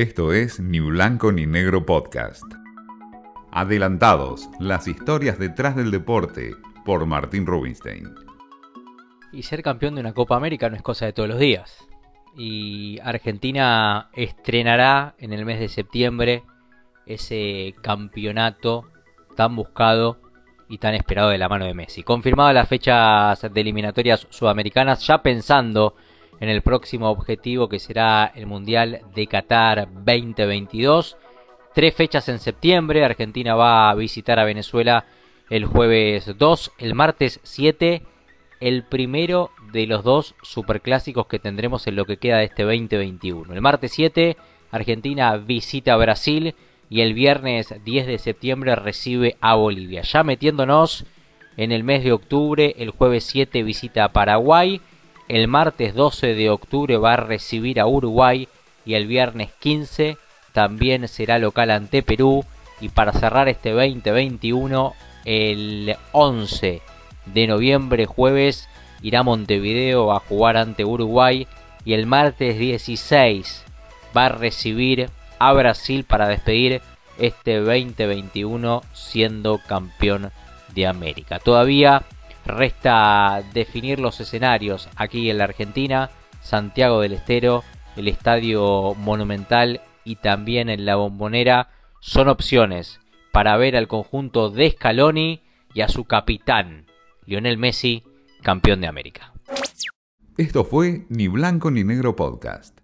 Esto es Ni Blanco ni Negro Podcast. Adelantados, las historias detrás del deporte, por Martín Rubinstein. Y ser campeón de una Copa América no es cosa de todos los días. Y Argentina estrenará en el mes de septiembre ese campeonato tan buscado y tan esperado de la mano de Messi. Confirmada las fechas de eliminatorias sudamericanas, ya pensando en el próximo objetivo que será el Mundial de Qatar 2022. Tres fechas en septiembre, Argentina va a visitar a Venezuela el jueves 2, el martes 7, el primero de los dos superclásicos que tendremos en lo que queda de este 2021. El martes 7, Argentina visita a Brasil y el viernes 10 de septiembre recibe a Bolivia. Ya metiéndonos en el mes de octubre, el jueves 7 visita a Paraguay el martes 12 de octubre va a recibir a Uruguay y el viernes 15 también será local ante Perú. Y para cerrar este 2021, el 11 de noviembre, jueves, irá a Montevideo a jugar ante Uruguay. Y el martes 16 va a recibir a Brasil para despedir este 2021 siendo campeón de América. Todavía Resta definir los escenarios aquí en la Argentina, Santiago del Estero, el Estadio Monumental y también en la Bombonera son opciones para ver al conjunto de Scaloni y a su capitán, Lionel Messi, campeón de América. Esto fue Ni Blanco ni Negro Podcast.